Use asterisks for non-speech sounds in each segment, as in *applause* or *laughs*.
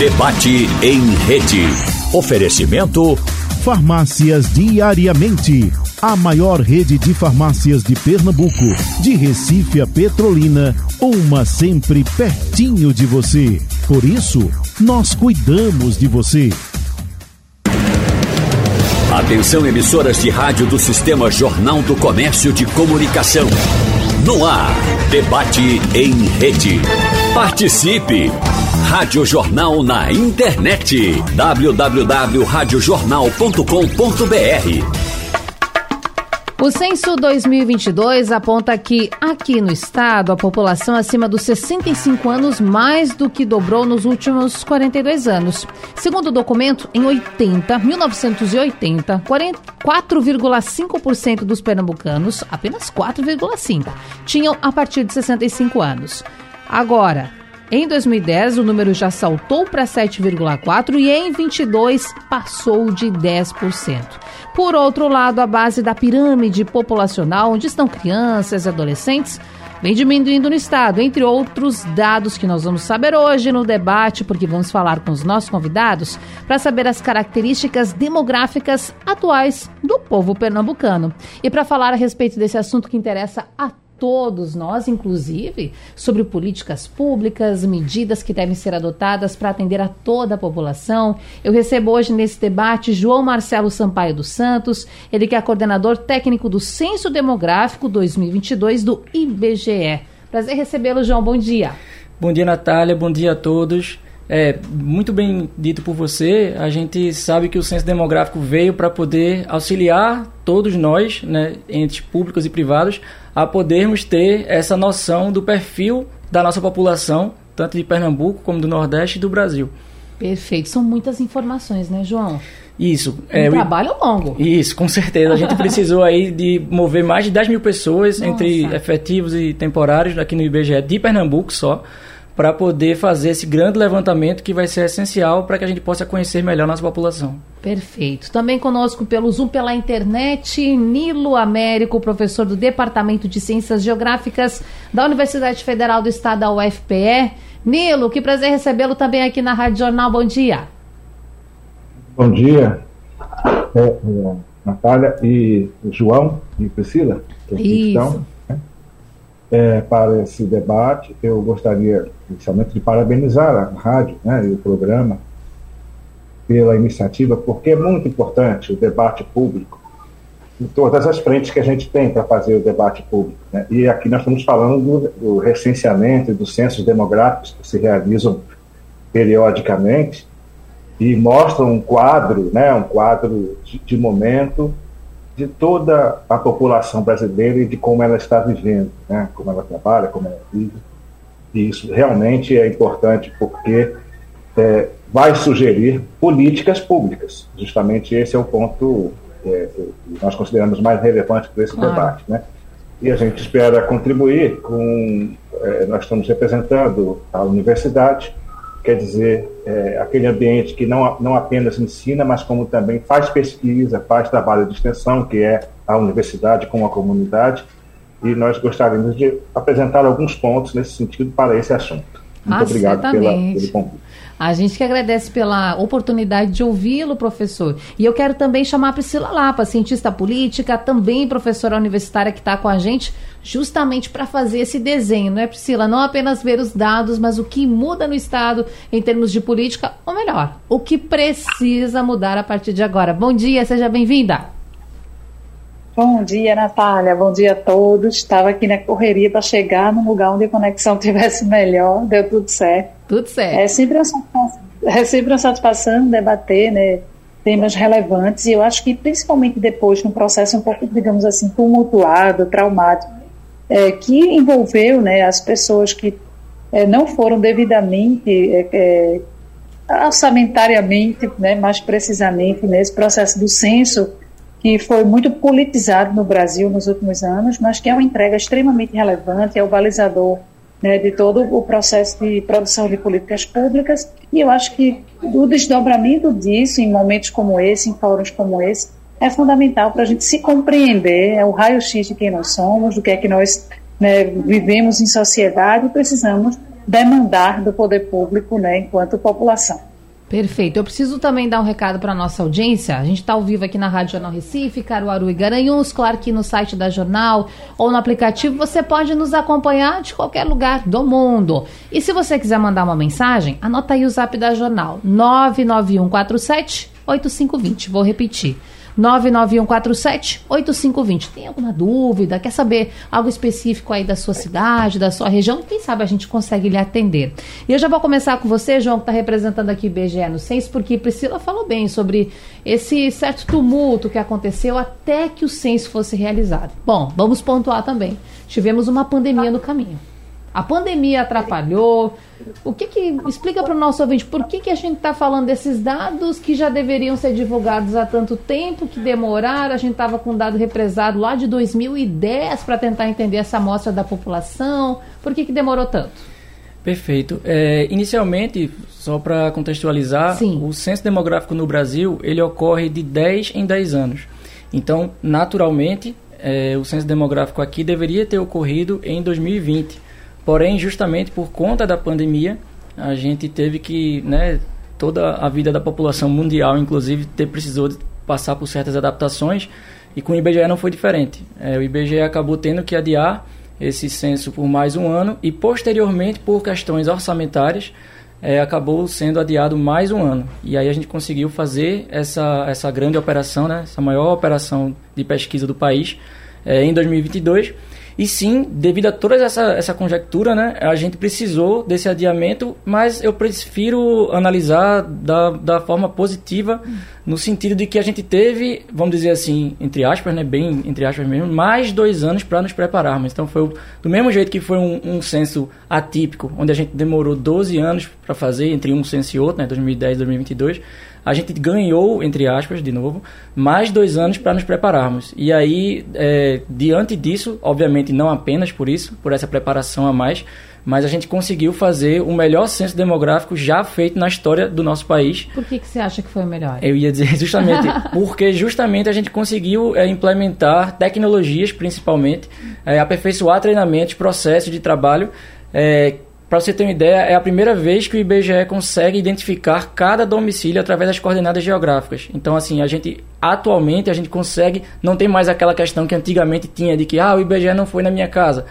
Debate em rede. Oferecimento Farmácias Diariamente. A maior rede de farmácias de Pernambuco. De Recife a Petrolina. Uma sempre pertinho de você. Por isso, nós cuidamos de você. Atenção emissoras de rádio do Sistema Jornal do Comércio de Comunicação. No ar, debate em rede. Participe! Rádio Jornal na internet. www.radiojornal.com.br o censo 2022 aponta que aqui no estado a população acima dos 65 anos mais do que dobrou nos últimos 42 anos. Segundo o documento, em 80, 1980, 4,5% dos pernambucanos, apenas 4,5, tinham a partir de 65 anos. Agora, em 2010, o número já saltou para 7,4% e em 22 passou de 10%. Por outro lado, a base da pirâmide populacional, onde estão crianças e adolescentes, vem diminuindo no estado, entre outros dados que nós vamos saber hoje no debate, porque vamos falar com os nossos convidados para saber as características demográficas atuais do povo pernambucano. E para falar a respeito desse assunto que interessa a todos nós, inclusive, sobre políticas públicas, medidas que devem ser adotadas para atender a toda a população. Eu recebo hoje nesse debate João Marcelo Sampaio dos Santos, ele que é coordenador técnico do Censo Demográfico 2022 do IBGE. Prazer recebê-lo, João. Bom dia. Bom dia, Natália. Bom dia a todos. É, muito bem dito por você, a gente sabe que o censo demográfico veio para poder auxiliar todos nós, né, entes públicos e privados, a podermos ter essa noção do perfil da nossa população, tanto de Pernambuco como do Nordeste e do Brasil. Perfeito. São muitas informações, né, João? Isso. Um é, trabalho longo. Isso, com certeza. A gente *laughs* precisou aí de mover mais de 10 mil pessoas, Nossa. entre efetivos e temporários, aqui no IBGE de Pernambuco só, para poder fazer esse grande levantamento que vai ser essencial para que a gente possa conhecer melhor nossa população. Perfeito. Também conosco pelo Zoom, pela internet, Nilo Américo, professor do Departamento de Ciências Geográficas da Universidade Federal do Estado, da UFPE. Nilo, que prazer recebê-lo também aqui na Rádio Jornal. Bom dia. Bom dia, é, é, Natália e João e Priscila. Que Isso. Estão é, para esse debate. Eu gostaria, inicialmente, de parabenizar a rádio né, e o programa pela iniciativa, porque é muito importante o debate público em todas as frentes que a gente tem para fazer o debate público. Né? E aqui nós estamos falando do, do recenseamento e dos censos demográficos que se realizam periodicamente e mostram um quadro, né, um quadro de, de momento de toda a população brasileira e de como ela está vivendo, né? como ela trabalha, como ela vive. E isso realmente é importante porque é, vai sugerir políticas públicas. Justamente esse é o ponto é, que nós consideramos mais relevante para esse claro. debate. Né? E a gente espera contribuir com. É, nós estamos representando a universidade quer dizer, é, aquele ambiente que não, não apenas ensina, mas como também faz pesquisa, faz trabalho de extensão, que é a universidade com a comunidade, e nós gostaríamos de apresentar alguns pontos nesse sentido para esse assunto. Muito ah, obrigado pela, pelo convite. A gente que agradece pela oportunidade de ouvi-lo, professor. E eu quero também chamar a Priscila Lapa, cientista política, também professora universitária que está com a gente, justamente para fazer esse desenho, não é, Priscila? Não apenas ver os dados, mas o que muda no Estado em termos de política, ou melhor, o que precisa mudar a partir de agora. Bom dia, seja bem-vinda. Bom dia, Natália. Bom dia a todos. Estava aqui na correria para chegar num lugar onde a conexão *laughs* tivesse melhor. Deu tudo certo. Tudo certo. É sempre uma satisfação, é sempre uma satisfação debater né, temas relevantes. E eu acho que, principalmente depois, num processo um pouco, digamos assim, tumultuado, traumático, é, que envolveu né, as pessoas que é, não foram devidamente é, é orçamentariamente, né, mais precisamente, nesse processo do censo, que foi muito politizado no Brasil nos últimos anos, mas que é uma entrega extremamente relevante, é o balizador né, de todo o processo de produção de políticas públicas. E eu acho que o desdobramento disso em momentos como esse, em fóruns como esse, é fundamental para a gente se compreender, é o raio-x de quem nós somos, do que é que nós né, vivemos em sociedade e precisamos demandar do poder público né, enquanto população. Perfeito. Eu preciso também dar um recado para nossa audiência. A gente está ao vivo aqui na Rádio Jornal Recife, Caruaru e Garanhuns. Claro que no site da Jornal ou no aplicativo você pode nos acompanhar de qualquer lugar do mundo. E se você quiser mandar uma mensagem, anota aí o zap da Jornal: 99147 8520. Vou repetir. 99147-8520. Tem alguma dúvida? Quer saber algo específico aí da sua cidade, da sua região? Quem sabe a gente consegue lhe atender. E eu já vou começar com você, João, que está representando aqui o IBGE no CENS, porque Priscila falou bem sobre esse certo tumulto que aconteceu até que o censo fosse realizado. Bom, vamos pontuar também. Tivemos uma pandemia no caminho. A pandemia atrapalhou. O que que explica para o nosso ouvinte por que, que a gente está falando desses dados que já deveriam ser divulgados há tanto tempo, que demoraram? A gente estava com um dado represado lá de 2010 para tentar entender essa amostra da população. Por que, que demorou tanto? Perfeito. É, inicialmente, só para contextualizar, Sim. o censo demográfico no Brasil ele ocorre de 10 em 10 anos. Então, naturalmente, é, o censo demográfico aqui deveria ter ocorrido em 2020 Porém, justamente por conta da pandemia, a gente teve que, né, toda a vida da população mundial, inclusive, ter precisou passar por certas adaptações e com o IBGE não foi diferente. É, o IBGE acabou tendo que adiar esse censo por mais um ano e posteriormente, por questões orçamentárias, é, acabou sendo adiado mais um ano. E aí a gente conseguiu fazer essa, essa grande operação, né, essa maior operação de pesquisa do país é, em 2022 e sim, devido a toda essa, essa conjectura, né, a gente precisou desse adiamento, mas eu prefiro analisar da, da forma positiva, no sentido de que a gente teve, vamos dizer assim, entre aspas, né, bem entre aspas mesmo, mais dois anos para nos prepararmos. Então foi do mesmo jeito que foi um, um censo atípico, onde a gente demorou 12 anos para fazer, entre um censo e outro, né, 2010 e 2022 a gente ganhou, entre aspas, de novo, mais dois anos para nos prepararmos. E aí, é, diante disso, obviamente não apenas por isso, por essa preparação a mais, mas a gente conseguiu fazer o melhor censo demográfico já feito na história do nosso país. Por que, que você acha que foi o melhor? Eu ia dizer *laughs* justamente *laughs* porque justamente a gente conseguiu é, implementar tecnologias, principalmente, é, aperfeiçoar treinamentos, processos de trabalho é, para você ter uma ideia, é a primeira vez que o IBGE consegue identificar cada domicílio através das coordenadas geográficas. Então, assim, a gente atualmente a gente consegue, não tem mais aquela questão que antigamente tinha de que ah, o IBGE não foi na minha casa.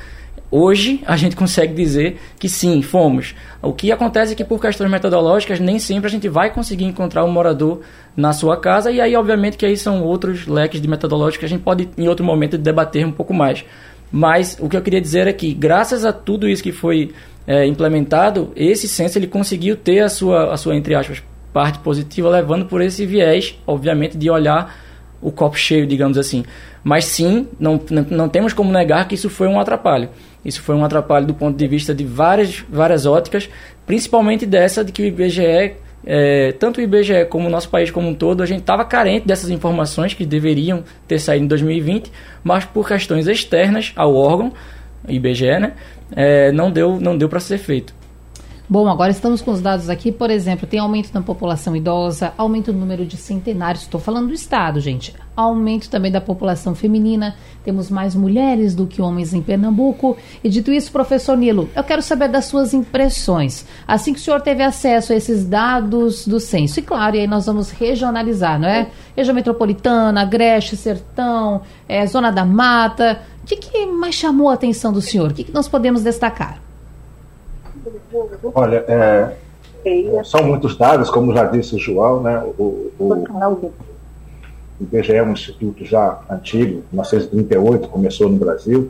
Hoje a gente *laughs* consegue dizer que sim, fomos. O que acontece é que por questões metodológicas nem sempre a gente vai conseguir encontrar um morador na sua casa e aí obviamente que aí são outros leques de metodológicos que a gente pode em outro momento debater um pouco mais. Mas o que eu queria dizer é que graças a tudo isso que foi é, implementado, esse censo ele conseguiu ter a sua, a sua, entre aspas, parte positiva, levando por esse viés, obviamente, de olhar o copo cheio, digamos assim. Mas sim, não, não, temos como negar que isso foi um atrapalho. Isso foi um atrapalho do ponto de vista de várias, várias óticas, principalmente dessa de que o IBGE, é, tanto o IBGE como o nosso país como um todo, a gente estava carente dessas informações que deveriam ter saído em 2020, mas por questões externas ao órgão, IBGE, né, é, não deu, não deu para ser feito. Bom, agora estamos com os dados aqui, por exemplo, tem aumento na população idosa, aumento no número de centenários, estou falando do Estado, gente. Aumento também da população feminina, temos mais mulheres do que homens em Pernambuco. E dito isso, professor Nilo, eu quero saber das suas impressões. Assim que o senhor teve acesso a esses dados do censo, e claro, e aí nós vamos regionalizar, não é? Região metropolitana, Agreste, Sertão, é, Zona da Mata. O que, que mais chamou a atenção do senhor? O que, que nós podemos destacar? Olha, é, são muitos dados, como já disse o João, né? O, o, o IBGE é um instituto já antigo, 1938 começou no Brasil,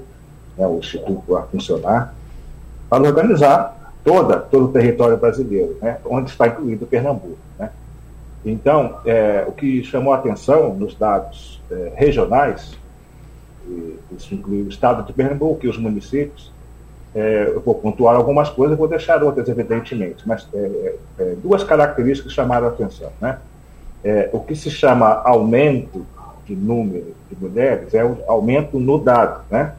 né, o instituto a funcionar, para organizar toda, todo o território brasileiro, né, onde está incluído Pernambuco. Né. Então, é, o que chamou a atenção nos dados é, regionais, isso inclui o estado de Pernambuco e os municípios, é, eu vou pontuar algumas coisas, vou deixar outras, evidentemente, mas é, é, é, duas características chamaram a atenção. Né? É, o que se chama aumento de número de mulheres é o aumento no dado. Né?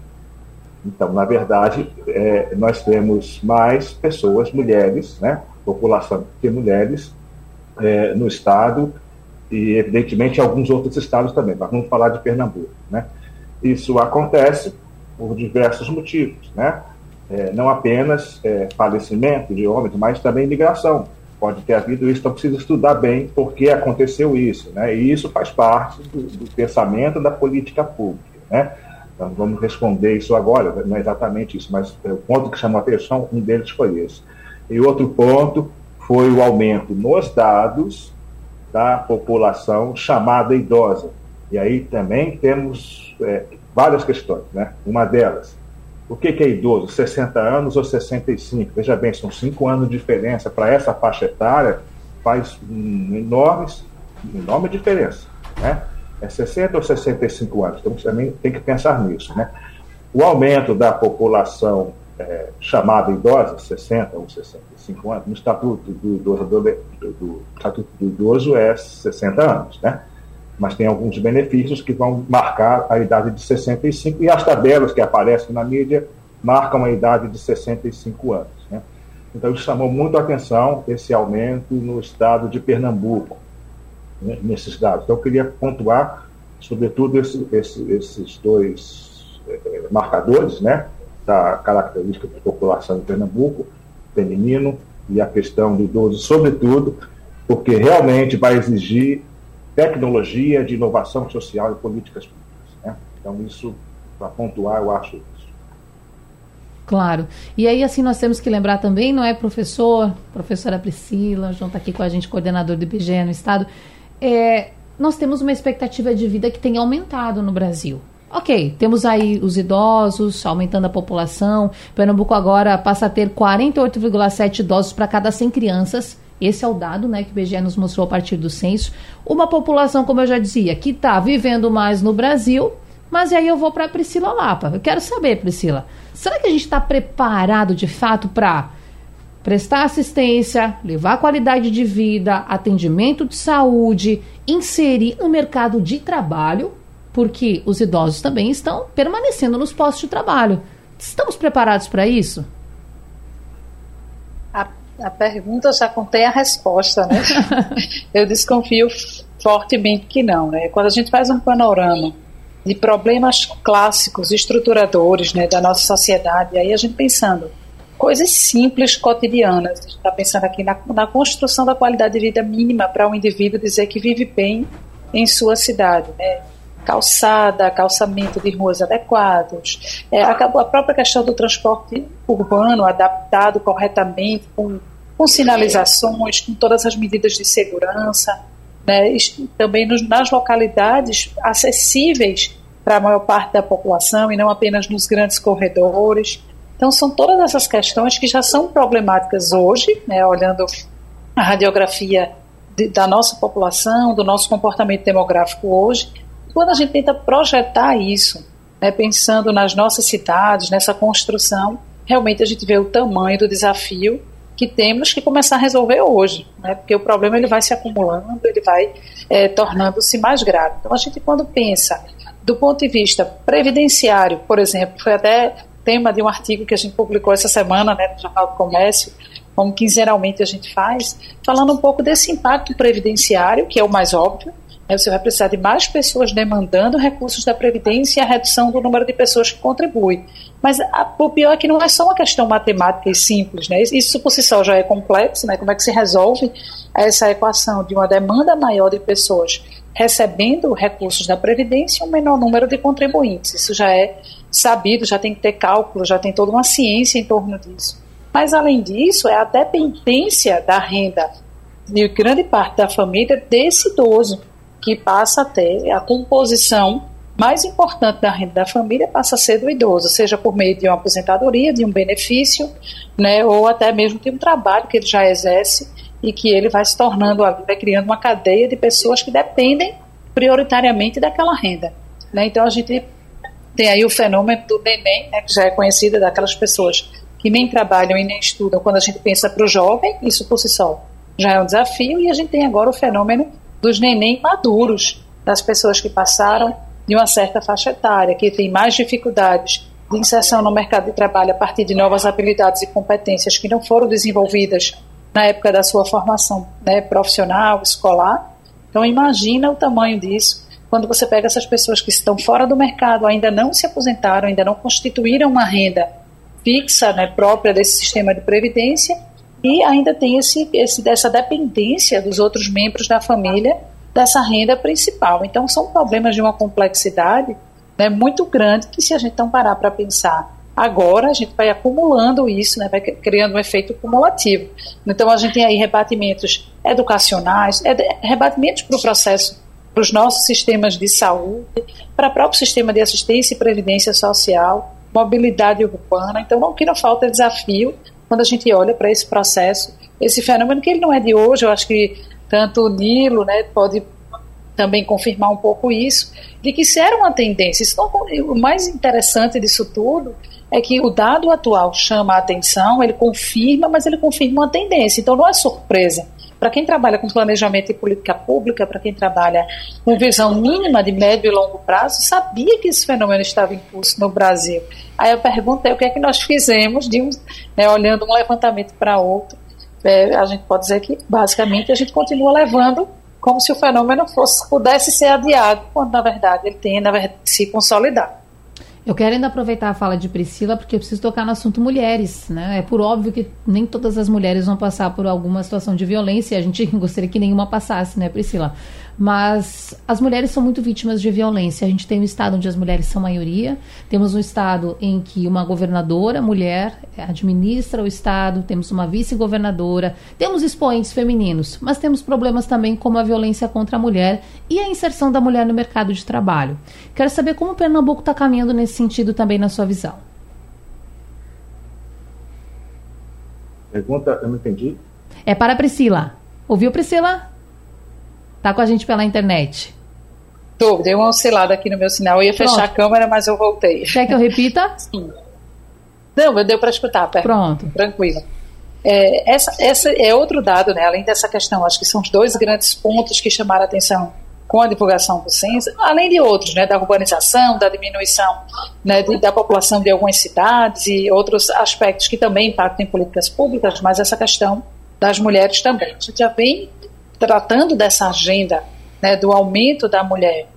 Então, na verdade, é, nós temos mais pessoas, mulheres, né? população de mulheres no Estado e, evidentemente, em alguns outros estados também, mas vamos falar de Pernambuco. Né? Isso acontece por diversos motivos. Né? É, não apenas é, falecimento de homens, mas também migração. pode ter havido isso, então precisa estudar bem por que aconteceu isso, né? E isso faz parte do, do pensamento da política pública, né? Então vamos responder isso agora, não é exatamente isso, mas o ponto que chamou a atenção, um deles foi esse. E outro ponto foi o aumento nos dados da população chamada idosa. E aí também temos é, várias questões, né? Uma delas, o que, que é idoso? 60 anos ou 65? Veja bem, são cinco anos de diferença. Para essa faixa etária, faz um enormes, enorme diferença. Né? É 60 ou 65 anos? Então, também tem que pensar nisso. Né? O aumento da população é, chamada idosa, 60 ou 65 anos, no Estatuto do Idoso, do, do, Estatuto do Idoso é 60 anos. Né? Mas tem alguns benefícios que vão marcar a idade de 65, e as tabelas que aparecem na mídia marcam a idade de 65 anos. Né? Então, isso chamou muito a atenção, esse aumento no estado de Pernambuco, né, nesses dados. Então, eu queria pontuar, sobretudo, esse, esse, esses dois eh, marcadores, né, da característica da população de Pernambuco, feminino, e a questão do idoso, sobretudo, porque realmente vai exigir tecnologia, de inovação social e políticas públicas. Né? Então, isso, para pontuar, eu acho isso. Claro. E aí, assim, nós temos que lembrar também, não é, professor, professora Priscila, João está aqui com a gente, coordenador do IBGE no Estado, é, nós temos uma expectativa de vida que tem aumentado no Brasil. Ok, temos aí os idosos aumentando a população. Pernambuco agora passa a ter 48,7 idosos para cada 100 crianças esse é o dado né, que o IBGE nos mostrou a partir do censo. Uma população, como eu já dizia, que está vivendo mais no Brasil, mas aí eu vou para Priscila Lapa. Eu quero saber, Priscila, será que a gente está preparado de fato para prestar assistência, levar qualidade de vida, atendimento de saúde, inserir no mercado de trabalho, porque os idosos também estão permanecendo nos postos de trabalho. Estamos preparados para isso? A pergunta já contém a resposta, né? *laughs* Eu desconfio fortemente que não, né? Quando a gente faz um panorama de problemas clássicos, estruturadores, né, da nossa sociedade, aí a gente pensando coisas simples, cotidianas, a gente está pensando aqui na, na construção da qualidade de vida mínima para um indivíduo dizer que vive bem em sua cidade, né? Calçada, calçamento de ruas adequados, é, a, a própria questão do transporte urbano adaptado corretamente, com com sinalizações, com todas as medidas de segurança, né, também nos, nas localidades acessíveis para a maior parte da população e não apenas nos grandes corredores. Então, são todas essas questões que já são problemáticas hoje, né, olhando a radiografia da nossa população, do nosso comportamento demográfico hoje. Quando a gente tenta projetar isso, né, pensando nas nossas cidades, nessa construção, realmente a gente vê o tamanho do desafio que temos que começar a resolver hoje, né? porque o problema ele vai se acumulando, ele vai é, tornando-se mais grave. Então, a gente, quando pensa do ponto de vista previdenciário, por exemplo, foi até tema de um artigo que a gente publicou essa semana né, no Jornal do Comércio, como quinzenalmente a gente faz, falando um pouco desse impacto previdenciário, que é o mais óbvio, você vai precisar de mais pessoas demandando recursos da Previdência e a redução do número de pessoas que contribuem. Mas a, o pior é que não é só uma questão matemática e simples, né? Isso por si só já é complexo, né? Como é que se resolve essa equação de uma demanda maior de pessoas recebendo recursos da Previdência e um menor número de contribuintes? Isso já é sabido, já tem que ter cálculo, já tem toda uma ciência em torno disso. Mas, além disso, é a dependência da renda de grande parte da família desse idoso, que passa a ter a composição mais importante da renda da família passa a ser do idoso, seja por meio de uma aposentadoria, de um benefício, né, ou até mesmo de um trabalho que ele já exerce e que ele vai se tornando, vai criando uma cadeia de pessoas que dependem prioritariamente daquela renda. Né? Então a gente tem aí o fenômeno do neném, né, que já é conhecido daquelas pessoas que nem trabalham e nem estudam. Quando a gente pensa para o jovem, isso por si só já é um desafio, e a gente tem agora o fenômeno dos neném maduros, das pessoas que passaram de uma certa faixa etária, que tem mais dificuldades de inserção no mercado de trabalho a partir de novas habilidades e competências que não foram desenvolvidas na época da sua formação né, profissional, escolar. Então, imagina o tamanho disso quando você pega essas pessoas que estão fora do mercado, ainda não se aposentaram, ainda não constituíram uma renda fixa né, própria desse sistema de previdência e ainda tem esse, esse, essa dependência dos outros membros da família dessa renda principal. Então, são problemas de uma complexidade né, muito grande que, se a gente não parar para pensar agora, a gente vai acumulando isso, né, vai criando um efeito cumulativo. Então, a gente tem aí rebatimentos educacionais, rebatimentos para o processo, para os nossos sistemas de saúde, para o próprio sistema de assistência e previdência social, mobilidade urbana. Então, o que não falta é desafio quando a gente olha para esse processo, esse fenômeno que ele não é de hoje, eu acho que tanto o Nilo né, pode também confirmar um pouco isso, de que isso era uma tendência. Isso não, o mais interessante disso tudo é que o dado atual chama a atenção, ele confirma, mas ele confirma uma tendência. Então não é surpresa. Para quem trabalha com planejamento e política pública, para quem trabalha com visão mínima de médio e longo prazo, sabia que esse fenômeno estava em curso no Brasil. Aí eu perguntei o que é que nós fizemos, de um, né, olhando um levantamento para outro. É, a gente pode dizer que, basicamente, a gente continua levando como se o fenômeno fosse, pudesse ser adiado, quando, na verdade, ele tem, na verdade, se consolidar. Eu quero ainda aproveitar a fala de Priscila, porque eu preciso tocar no assunto mulheres. Né? É por óbvio que nem todas as mulheres vão passar por alguma situação de violência, a gente *laughs* gostaria que nenhuma passasse, né, Priscila? Mas as mulheres são muito vítimas de violência. A gente tem um estado onde as mulheres são maioria, temos um estado em que uma governadora, mulher, administra o estado, temos uma vice-governadora, temos expoentes femininos, mas temos problemas também como a violência contra a mulher e a inserção da mulher no mercado de trabalho. Quero saber como o Pernambuco está caminhando nesse sentido também na sua visão. Pergunta, eu não entendi. É para a Priscila. Ouviu, Priscila? Tá com a gente pela internet. Tô, deu uma oscilada aqui no meu sinal. Eu ia Pronto. fechar a câmera, mas eu voltei. Quer que eu repita? *laughs* Sim. Não, deu para escutar, pera. Pronto. Tranquilo. É, essa, essa é outro dado, né? Além dessa questão, acho que são os dois grandes pontos que chamaram a atenção com a divulgação do censo, além de outros, né, da urbanização, da diminuição né, de, da população de algumas cidades e outros aspectos que também impactam em políticas públicas, mas essa questão das mulheres também. A gente já vem tratando dessa agenda né, do aumento da mulher,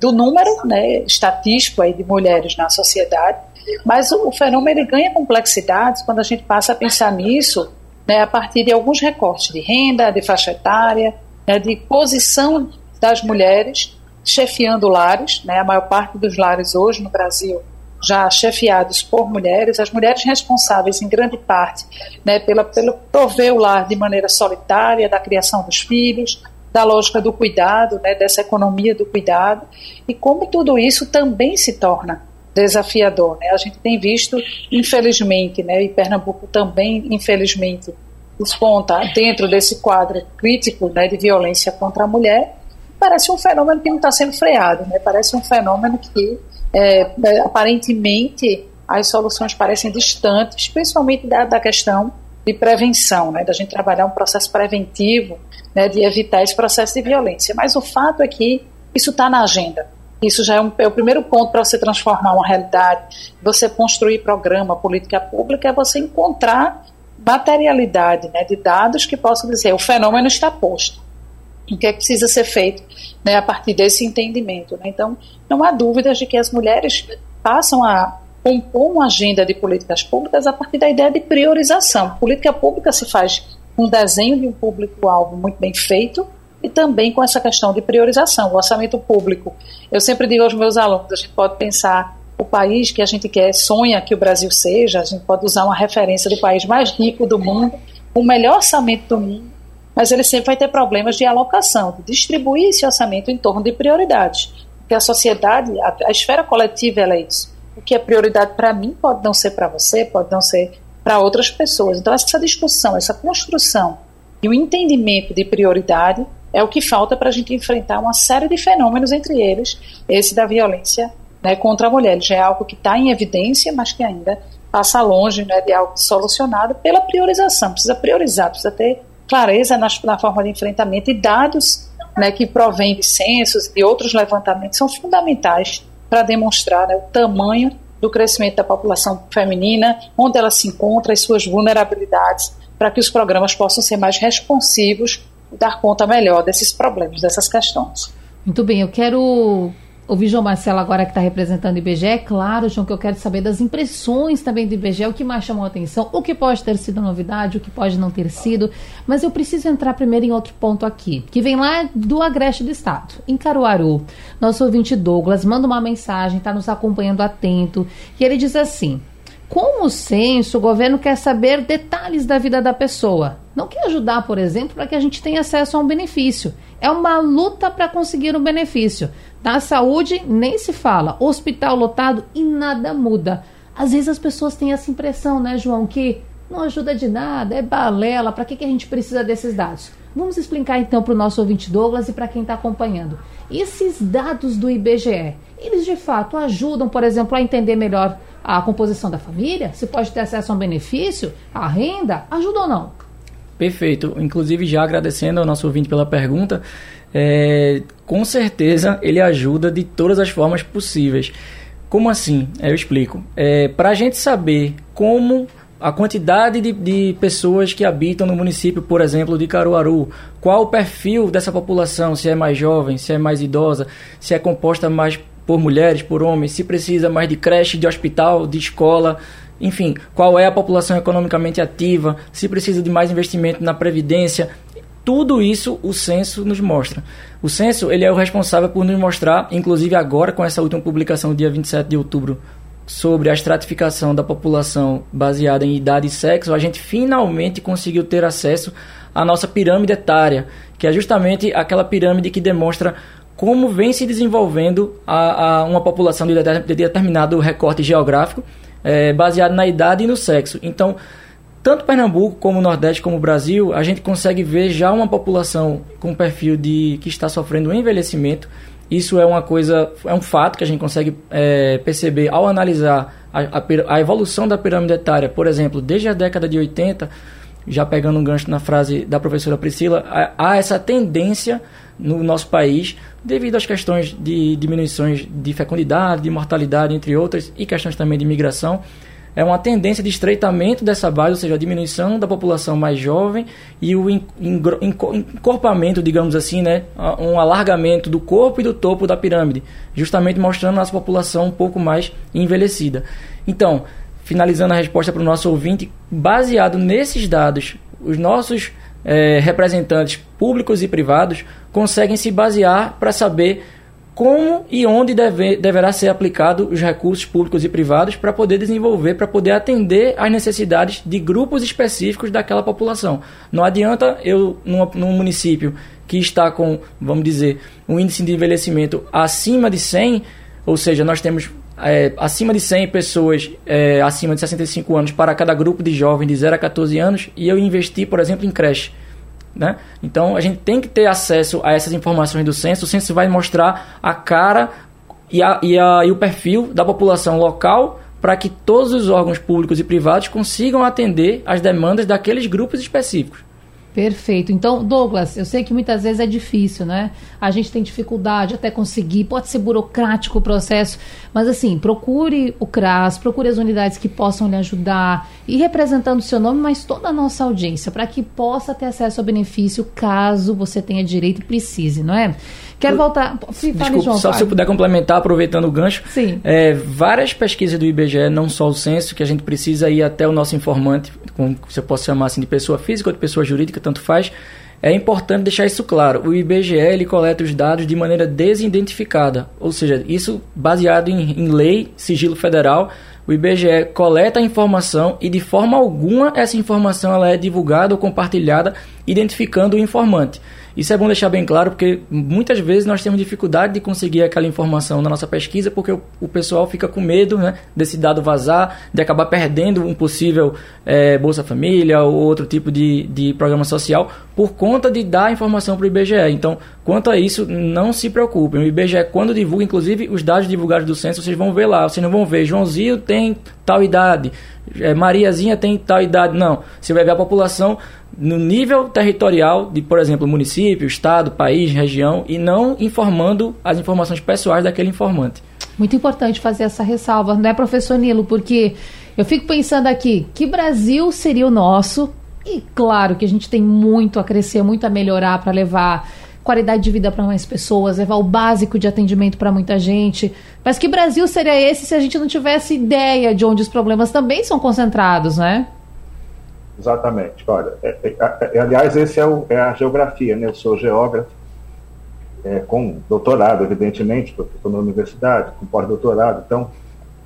do número né, estatístico aí de mulheres na sociedade, mas o, fenômeno ele ganha complexidades quando a gente passa a pensar nisso né, a partir de alguns recortes de renda, de faixa etária, né, de posição das mulheres chefiando lares, né, a maior parte dos lares hoje no Brasil já chefiados por mulheres, as mulheres responsáveis em grande parte né, pela, pelo prover o lar de maneira solitária, da criação dos filhos, da lógica do cuidado, né, dessa economia do cuidado, e como tudo isso também se torna desafiador. Né? A gente tem visto, infelizmente, né, e Pernambuco também, infelizmente, desponta dentro desse quadro crítico né, de violência contra a mulher, parece um fenômeno que não está sendo freado, né? parece um fenômeno que é, aparentemente as soluções parecem distantes, principalmente da, da questão de prevenção, né, da gente trabalhar um processo preventivo, né, de evitar esse processo de violência. Mas o fato é que isso está na agenda. Isso já é, um, é o primeiro ponto para você transformar uma realidade, você construir programa, política pública, é você encontrar materialidade né, de dados que possam dizer o fenômeno está posto. O que é que precisa ser feito né, a partir desse entendimento? Né? Então, não há dúvidas de que as mulheres passam a compor uma agenda de políticas públicas a partir da ideia de priorização. Política pública se faz com um desenho de um público-alvo muito bem feito e também com essa questão de priorização. O orçamento público, eu sempre digo aos meus alunos, a gente pode pensar o país que a gente quer, sonha que o Brasil seja, a gente pode usar uma referência do país mais rico do mundo, o melhor orçamento do mundo, mas ele sempre vai ter problemas de alocação, de distribuir esse orçamento em torno de prioridades. Porque a sociedade, a, a esfera coletiva, ela é isso. O que é prioridade para mim pode não ser para você, pode não ser para outras pessoas. Então, essa discussão, essa construção e o entendimento de prioridade é o que falta para a gente enfrentar uma série de fenômenos, entre eles esse da violência né, contra a mulher. Já é algo que está em evidência, mas que ainda passa longe né, de algo solucionado pela priorização. Precisa priorizar, precisa ter clareza na, na forma de enfrentamento e dados né, que provêm de censos e outros levantamentos são fundamentais para demonstrar né, o tamanho do crescimento da população feminina, onde ela se encontra, as suas vulnerabilidades, para que os programas possam ser mais responsivos e dar conta melhor desses problemas, dessas questões. Muito bem, eu quero ouvir João Marcelo agora que está representando o IBGE. É claro, João, que eu quero saber das impressões também do IBGE, o que mais chamou a atenção, o que pode ter sido novidade, o que pode não ter sido. Mas eu preciso entrar primeiro em outro ponto aqui, que vem lá do Agreste do Estado, em Caruaru. Nosso ouvinte Douglas manda uma mensagem, está nos acompanhando atento, e ele diz assim: com o censo, o governo quer saber detalhes da vida da pessoa. Não quer ajudar, por exemplo, para que a gente tenha acesso a um benefício. É uma luta para conseguir um benefício. Na saúde, nem se fala. Hospital lotado e nada muda. Às vezes as pessoas têm essa impressão, né, João, que não ajuda de nada, é balela, para que, que a gente precisa desses dados? Vamos explicar então para o nosso ouvinte Douglas e para quem está acompanhando. Esses dados do IBGE, eles de fato ajudam, por exemplo, a entender melhor a composição da família? Se pode ter acesso a um benefício, a renda? Ajuda ou não? Perfeito. Inclusive, já agradecendo ao nosso ouvinte pela pergunta, é, com certeza ele ajuda de todas as formas possíveis. Como assim? É, eu explico. É, Para a gente saber como a quantidade de, de, pessoas que habitam no município, por exemplo, de Caruaru, qual o perfil dessa população, se é mais jovem, se é mais idosa, se é composta mais por mulheres, por homens, se precisa mais de creche, de hospital, de escola, enfim, qual é a população economicamente ativa, se precisa de mais investimento na previdência, tudo isso o censo nos mostra. O censo ele é o responsável por nos mostrar, inclusive agora com essa última publicação, dia 27 de outubro, sobre a estratificação da população baseada em idade e sexo, a gente finalmente conseguiu ter acesso à nossa pirâmide etária, que é justamente aquela pirâmide que demonstra como vem se desenvolvendo a, a uma população de, de, determinado recorte geográfico, é, baseado na idade e no sexo. Então, tanto Pernambuco como o Nordeste como o Brasil, a gente consegue ver já uma população com perfil de que está sofrendo um envelhecimento. Isso é uma coisa, é um fato que a gente consegue é, perceber ao analisar a, a, a evolução da pirâmide etária, por exemplo, desde a década de 80, já pegando um gancho na frase da professora Priscila, há essa tendência no nosso país devido às questões de diminuições de fecundidade, de mortalidade, entre outras, e questões também de migração. É uma tendência de estreitamento dessa base, ou seja, a diminuição da população mais jovem e o encorpamento, digamos assim, né, um alargamento do corpo e do topo da pirâmide, justamente mostrando a nossa população um pouco mais envelhecida. Então, finalizando a resposta para o nosso ouvinte, baseado nesses dados, os nossos é, representantes públicos e privados conseguem se basear para saber como e onde deve, deverá ser aplicado os recursos públicos e privados para poder desenvolver, para poder atender às necessidades de grupos específicos daquela população. Não adianta eu, num, num município que está com, vamos dizer, um índice de envelhecimento acima de 100, ou seja, nós temos é, acima de 100 pessoas é, acima de 65 anos para cada grupo de jovens de 0 a 14 anos e eu investi, por exemplo, em creche. Né? Então a gente tem que ter acesso a essas informações do censo. O censo vai mostrar a cara e, a, e, a, e o perfil da população local para que todos os órgãos públicos e privados consigam atender às demandas daqueles grupos específicos. Perfeito. Então, Douglas, eu sei que muitas vezes é difícil, né? A gente tem dificuldade até conseguir, pode ser burocrático o processo, mas assim, procure o CRAS, procure as unidades que possam lhe ajudar e representando o seu nome, mas toda a nossa audiência, para que possa ter acesso ao benefício caso você tenha direito e precise, não é? Quero voltar. Desculpa, João, só se eu puder complementar, aproveitando o gancho. Sim. É, várias pesquisas do IBGE, não só o censo, que a gente precisa ir até o nosso informante, como você pode chamar assim, de pessoa física ou de pessoa jurídica, tanto faz. É importante deixar isso claro. O IBGE ele coleta os dados de maneira desidentificada, ou seja, isso baseado em, em lei, sigilo federal. O IBGE coleta a informação e de forma alguma essa informação ela é divulgada ou compartilhada identificando o informante. Isso é bom deixar bem claro, porque muitas vezes nós temos dificuldade de conseguir aquela informação na nossa pesquisa, porque o, o pessoal fica com medo né, desse dado vazar, de acabar perdendo um possível é, Bolsa Família ou outro tipo de, de programa social, por conta de dar informação para o IBGE. Então, quanto a isso, não se preocupem. O IBGE, quando divulga, inclusive, os dados divulgados do censo, vocês vão ver lá. Vocês não vão ver, Joãozinho tem tal idade, é, Mariazinha tem tal idade. Não. Você vai ver a população no nível territorial de, por exemplo, município, estado, país, região e não informando as informações pessoais daquele informante. Muito importante fazer essa ressalva, não é, professor Nilo? Porque eu fico pensando aqui, que Brasil seria o nosso? E claro que a gente tem muito a crescer, muito a melhorar para levar qualidade de vida para mais pessoas, levar o básico de atendimento para muita gente. Mas que Brasil seria esse se a gente não tivesse ideia de onde os problemas também são concentrados, né? Exatamente. Olha, é, é, é, aliás, esse é, o, é, a geografia, né? Eu sou geógrafo, é, com doutorado, evidentemente, porque estou na universidade, com pós-doutorado, então,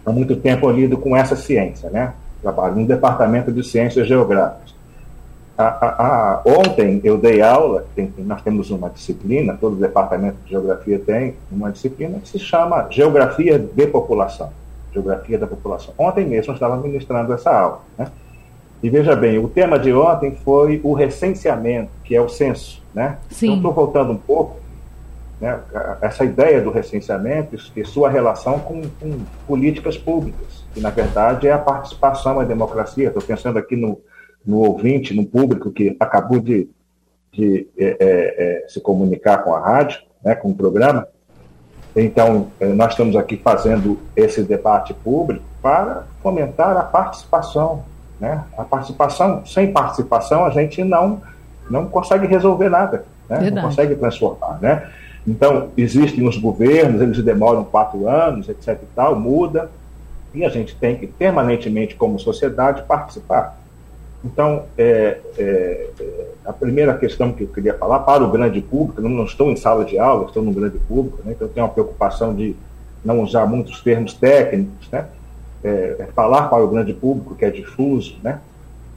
há muito tempo eu lido com essa ciência, né? Trabalho no departamento de ciências geográficas. A, a, a, ontem eu dei aula, tem, nós temos uma disciplina, todo o departamento de geografia tem uma disciplina que se chama Geografia de População. Geografia da População. Ontem mesmo eu estava ministrando essa aula, né? E veja bem, o tema de ontem foi o recenseamento, que é o censo. Né? Sim. Então, estou voltando um pouco, né, essa ideia do recenseamento e sua relação com, com, políticas públicas, que na verdade é a participação, a democracia. Estou pensando aqui no, no ouvinte, no público que acabou de, de é, é, é, se comunicar com a rádio, né, com o programa. Então, é, nós estamos aqui fazendo esse debate público para fomentar a participação né? A participação, sem participação, a gente não, não consegue resolver nada, né? não consegue transformar. Né? Então, existem os governos, eles demoram quatro anos, etc. e tal, muda, e a gente tem que permanentemente, como sociedade, participar. Então, é, é, é a primeira questão que eu queria falar para o grande público, não, não estou em sala de aula, estou no grande público, né? então eu tenho uma preocupação de não usar muitos termos técnicos, né? é, é, falar para o grande público, que é difuso, né?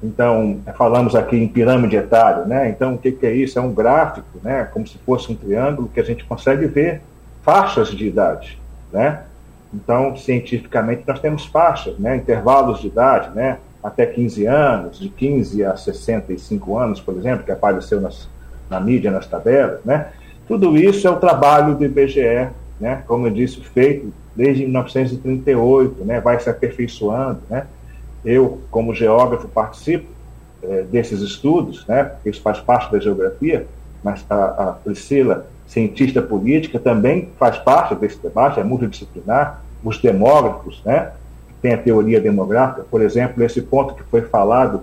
Então, é, falamos aqui em pirâmide etária, né? Então, o que, que, é isso? É um gráfico, né? Como se fosse um triângulo que a gente consegue ver faixas de idade, né? Então, cientificamente, nós temos faixas, né? Intervalos de idade, né? Até 15 anos, de 15 a 65 anos, por exemplo, que apareceu nas, na mídia, nas tabelas, né? Tudo isso é o trabalho do IBGE, né? Como eu disse, feito desde 1938, né, vai se aperfeiçoando. Né? Eu, como geógrafo, participo é, desses estudos, né, isso faz parte da geografia, mas a, a, Priscila, cientista política, também faz parte desse debate, é multidisciplinar. Os demógrafos, né, tem a teoria demográfica, por exemplo, esse ponto que foi falado,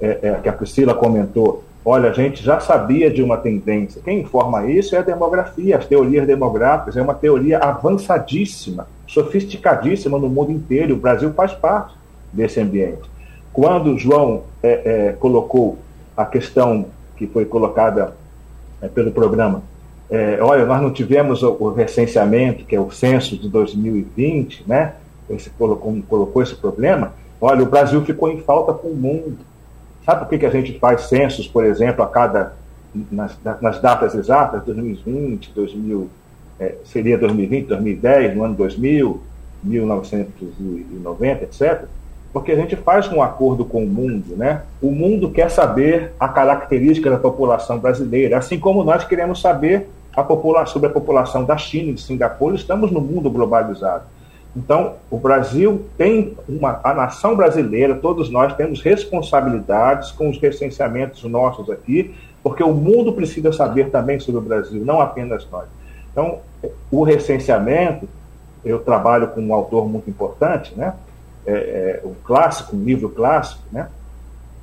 é, é, que a Priscila comentou, Olha, a gente já sabia de uma tendência. Quem informa isso é a demografia, as teorias demográficas. É uma teoria avançadíssima, sofisticadíssima no mundo inteiro. O Brasil faz parte desse ambiente. Quando João é, é, colocou a questão que foi colocada é, pelo programa, é, olha, nós não tivemos o, o, recenseamento, que é o censo de 2020, né? Colocou, colocou esse problema. Olha, o Brasil ficou em falta com o mundo. Sabe por que, que a gente faz censos, por exemplo, a cada nas, nas datas exatas, 2020, 2000, é, seria 2020, 2010, no ano 2000, 1990, etc. Porque a gente faz um acordo com o mundo, né? O mundo quer saber a característica da população brasileira, assim como nós queremos saber a sobre a população da China e de Singapura, estamos no mundo globalizado. Então, o Brasil tem uma, a nação brasileira, todos nós temos responsabilidades com os recenseamentos nossos aqui, porque o mundo precisa saber também sobre o Brasil, não apenas nós. Então, o recenseamento, eu trabalho com um autor muito importante, né? É, é, um clássico, um livro clássico, né?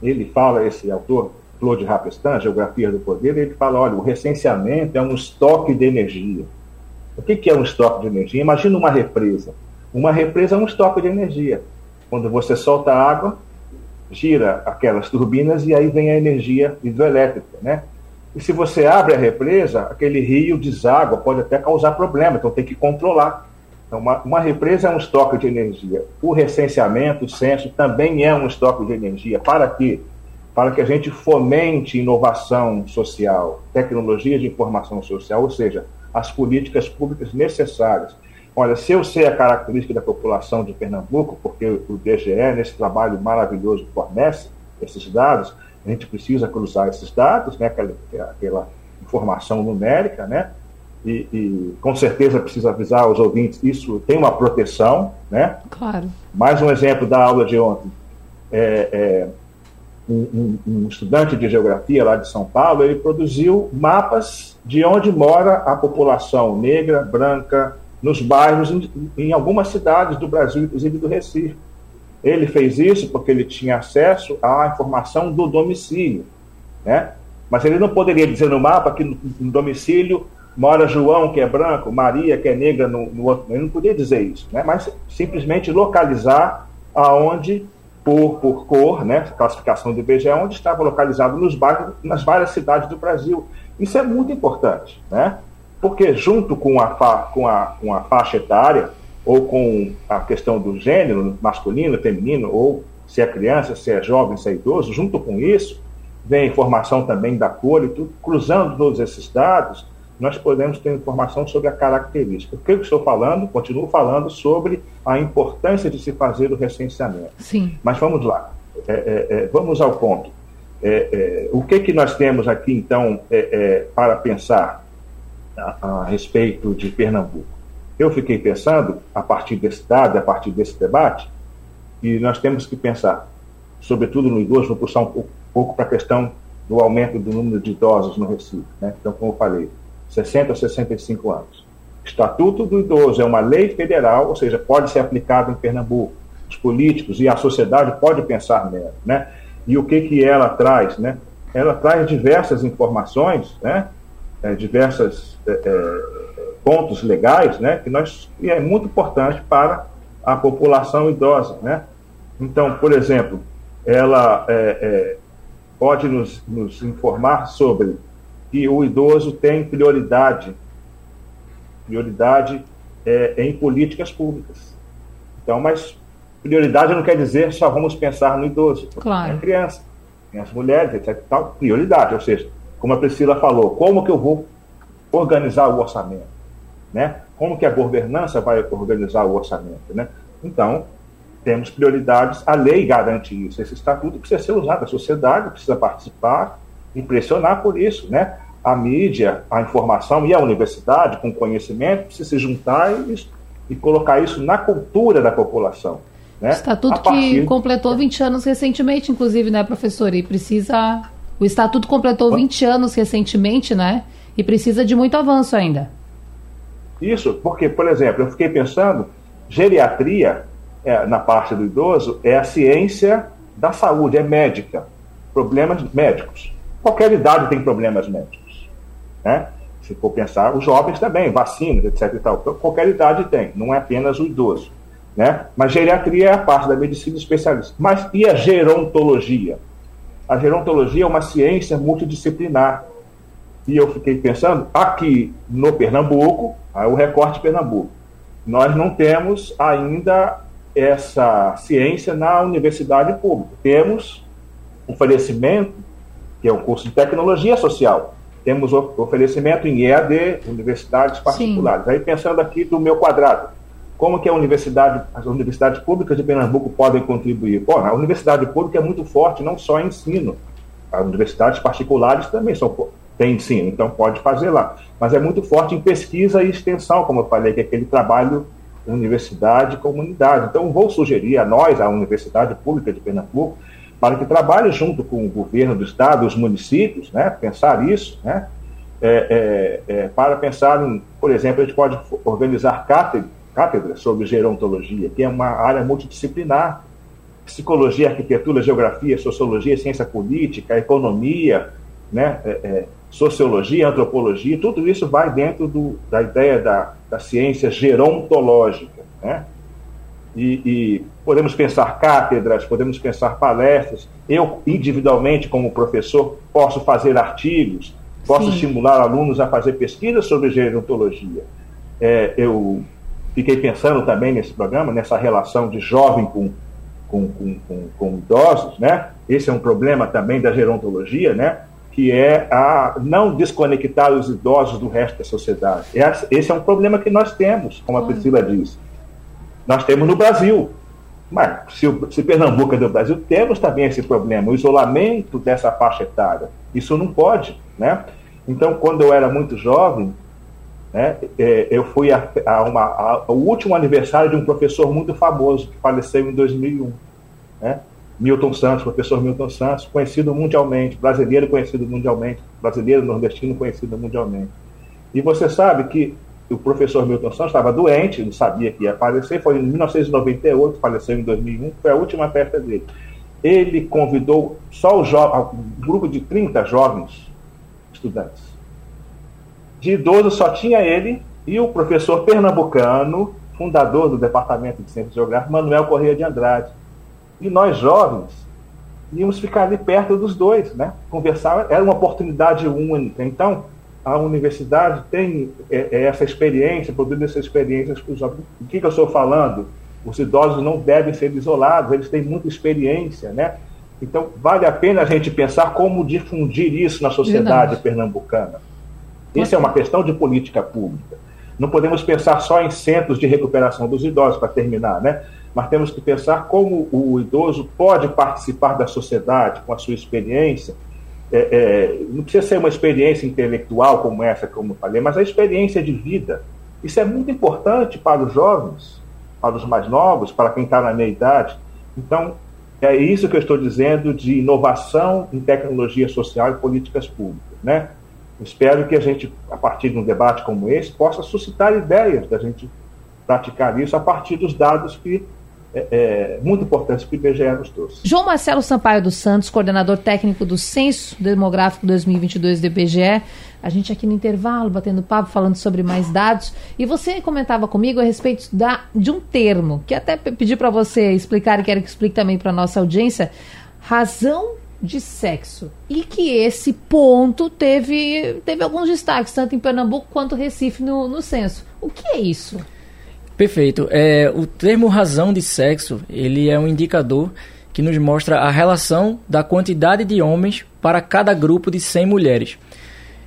Ele fala, esse autor, Claude Rapestan, Geografia do Poder, ele fala, olha, o recenseamento é um estoque de energia. O que, que é um estoque de energia? Imagina uma represa uma represa é um estoque de energia. Quando você solta água, gira aquelas turbinas e aí vem a energia hidroelétrica, né? E se você abre a represa, aquele rio deságua, pode até causar problema, então tem que controlar. Então, uma, uma represa é um estoque de energia. O recenseamento, o censo, também é um estoque de energia. Para quê? Para que a gente fomente inovação social, tecnologia de informação social, ou seja, as políticas públicas necessárias Olha, se eu sei a característica da população de Pernambuco, porque o DGE, nesse trabalho maravilhoso, fornece esses dados, a gente precisa cruzar esses dados, né, aquela, aquela informação numérica, né, e, e, com certeza precisa avisar os ouvintes, isso tem uma proteção, né? Claro. Mais um exemplo da aula de ontem. É, é, um, um, estudante de geografia lá de São Paulo, ele produziu mapas de onde mora a população negra, branca, nos bairros, em, em algumas cidades do Brasil, inclusive do Recife. Ele fez isso porque ele tinha acesso à informação do domicílio, né? Mas ele não poderia dizer no mapa que no, no domicílio mora João, que é branco, Maria, que é negra no, no outro. Ele não podia dizer isso, né? mas simplesmente localizar aonde, por, por cor, né? classificação do IBGE, onde estava localizado nos bairros, nas várias cidades do Brasil. Isso é muito importante, né? Porque junto com a, fa, com, a, com a faixa etária, ou com a questão do gênero, masculino, feminino, ou se é criança, se é jovem, se é idoso, junto com isso, vem a informação também da cor e tudo, cruzando todos esses dados, nós podemos ter informação sobre a característica. O que eu estou falando? Continuo falando sobre a importância de se fazer o recenseamento. Sim. Mas vamos lá, é, é, é, vamos ao ponto. É, é, o que, que nós temos aqui, então, é, para pensar a, a, respeito de Pernambuco? Eu fiquei pensando, a partir desse dado, a partir desse debate, e nós temos que pensar, sobretudo no idoso, vou puxar um pouco, pouco para a questão do aumento do número de idosos no Recife. Né? Então, como eu falei, 60 a 65 anos. Estatuto do Idoso é uma lei federal, ou seja, pode ser aplicado em Pernambuco. Os políticos e a sociedade pode pensar nela, né? E o que que ela traz, né? Ela traz diversas informações, né? É, diversas é, é, pontos legais, né? Que nós e é muito importante para a população idosa, né? Então, por exemplo, ela é, pode nos, nos informar sobre que o idoso tem prioridade, prioridade é, em políticas públicas. Então, mas prioridade não quer dizer só vamos pensar no idoso. Claro. Tem criança, tem as mulheres, etc. Tal, prioridade, ou seja, como a Priscila falou, como que eu vou organizar o orçamento? Né? Como que a governança vai organizar o orçamento? Né? Então, temos prioridades, a lei garante isso, esse estatuto precisa ser usado, a sociedade precisa participar e pressionar por isso, né? a mídia, a informação e a universidade, com conhecimento, precisa se juntar e, e colocar isso na cultura da população. Né? Estatuto partir... que completou 20 anos recentemente, inclusive, né, professor? E precisa. O Estatuto completou 20 anos recentemente, né? E precisa de muito avanço ainda. Isso, porque, por exemplo, eu fiquei pensando, geriatria, é, na parte do idoso, é a ciência da saúde, é médica, problemas médicos. Qualquer idade tem problemas médicos. Né? Se for pensar, os jovens também, vacinas, etc. E tal. Qualquer idade tem, não é apenas o idoso. Né? Mas geriatria é a parte da medicina especialista. Mas e a gerontologia? A gerontologia é uma ciência multidisciplinar. E eu fiquei pensando, aqui no Pernambuco, o recorte de Pernambuco, nós não temos ainda essa ciência na universidade pública. Temos oferecimento, que é o curso de tecnologia social, temos oferecimento em EAD, universidades particulares. Sim. Aí pensando aqui do meu quadrado, como que a universidade, as universidades públicas de Pernambuco podem contribuir? Bom, a universidade pública é muito forte, não só em ensino. As universidades particulares também são, têm ensino, então pode fazer lá. Mas é muito forte em pesquisa e extensão, como eu falei, que é aquele trabalho universidade comunidade. Então, vou sugerir a nós, a Universidade Pública de Pernambuco, para que trabalhe junto com o governo do estado, os municípios, né, pensar isso, né, é, é, é, para pensar em, por exemplo, a gente pode organizar cátedras, cátedras sobre gerontologia, que é uma área multidisciplinar, psicologia, arquitetura, geografia, sociologia, ciência política, economia, né, é, é, sociologia, antropologia, tudo isso vai dentro do, da ideia da, da ciência gerontológica, né? E, e, podemos pensar cátedras, podemos pensar palestras. Eu, individualmente, como professor, posso fazer artigos, posso Sim. estimular alunos a fazer pesquisas sobre gerontologia. É, eu fiquei pensando também nesse programa, nessa relação de jovem com, com, com, com, com idosos, né? Esse é um problema também da gerontologia, né? que é a não desconectar os idosos do resto da sociedade. Esse é um problema que nós temos, como a Priscila disse nós temos no Brasil. Mas se, se Pernambuco é do Brasil, temos também esse problema, o isolamento dessa faixa etária. Isso não pode. Né? Então, quando eu era muito jovem, né, é, eu fui a, a uma, a, ao último aniversário de um professor muito famoso, que faleceu em 2001. Né? Milton Santos, professor Milton Santos, conhecido mundialmente, brasileiro conhecido mundialmente, brasileiro nordestino conhecido mundialmente. E você sabe que o professor Milton Santos estava doente, não sabia que ia falecer, foi em 1998, faleceu em 2001, foi a última festa dele. Ele convidou só o um grupo de 30 jovens estudantes. De idoso só tinha ele e o professor pernambucano, fundador do Departamento de Ciências Geográficas, Manuel Correia de Andrade. E nós, jovens, íamos ficar ali perto dos dois, né? Conversar era uma oportunidade única. Então, a universidade tem é, é essa experiência, produz essa experiência para os jovens. O que, que eu estou falando? Os idosos não devem ser isolados, eles têm muita experiência, né? Então, vale a pena a gente pensar como difundir isso na sociedade Verdade. pernambucana. Isso é uma questão de política pública. Não podemos pensar só em centros de recuperação dos idosos, para terminar, né? Mas temos que pensar como o idoso pode participar da sociedade com a sua experiência. É, é, não precisa ser uma experiência intelectual como essa, como eu falei, mas a experiência de vida. Isso é muito importante para os jovens, para os mais novos, para quem está na meia idade. Então, é isso que eu estou dizendo de inovação em tecnologia social e políticas públicas, né? Espero que a gente, a partir de um debate como esse, possa suscitar ideias da gente praticar isso a partir dos dados que é, é, muito importantes que o IBGE nos trouxe. João Marcelo Sampaio dos Santos, coordenador técnico do Censo Demográfico 2022 do IBGE. A gente aqui no intervalo, batendo papo, falando sobre mais dados. E você comentava comigo a respeito da, de um termo, que até pedi para você explicar e quero que explique também para a nossa audiência, razão de sexo. E que esse ponto teve, teve alguns destaques, tanto em Pernambuco quanto Recife no, no censo. O que é isso? Perfeito. É, o termo razão de sexo, ele é um indicador que nos mostra a relação da quantidade de homens para cada grupo de 100 mulheres.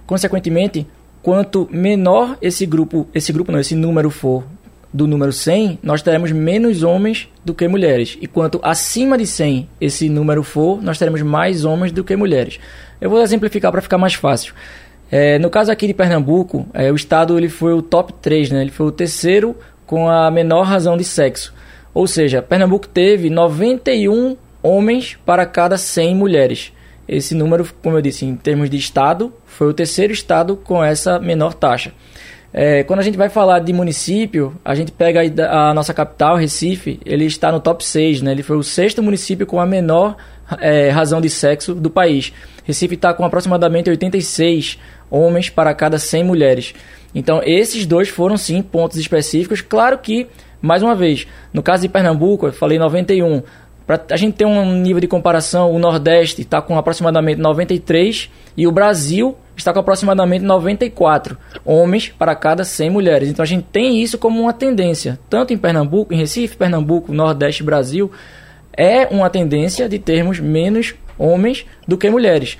Consequentemente, quanto menor esse grupo, esse grupo não, esse número for do número 100, nós teremos menos homens do que mulheres. E quanto acima de 100 esse número for, nós teremos mais homens do que mulheres. Eu vou exemplificar para ficar mais fácil. É, no caso aqui de Pernambuco, é, o estado ele foi o top 3, né? ele foi o terceiro com a menor razão de sexo. Ou seja, Pernambuco teve 91 homens para cada 100 mulheres. Esse número, como eu disse, em termos de estado, foi o terceiro estado com essa menor taxa. É, quando a gente vai falar de município, a gente pega a, a, nossa capital, Recife, ele está no top 6, né? Ele foi o sexto município com a menor é, razão de sexo do país. Recife está com aproximadamente 86 homens para cada 100 mulheres. Então, esses dois foram sim pontos específicos. Claro que, mais uma vez, no caso de Pernambuco, eu falei 91. Para a gente ter um nível de comparação, o Nordeste está com aproximadamente 93 e o Brasil está com aproximadamente 94 homens para cada 100 mulheres. Então a gente tem isso como uma tendência, tanto em Pernambuco, em Recife, Pernambuco, Nordeste, Brasil, é uma tendência de termos menos homens do que mulheres,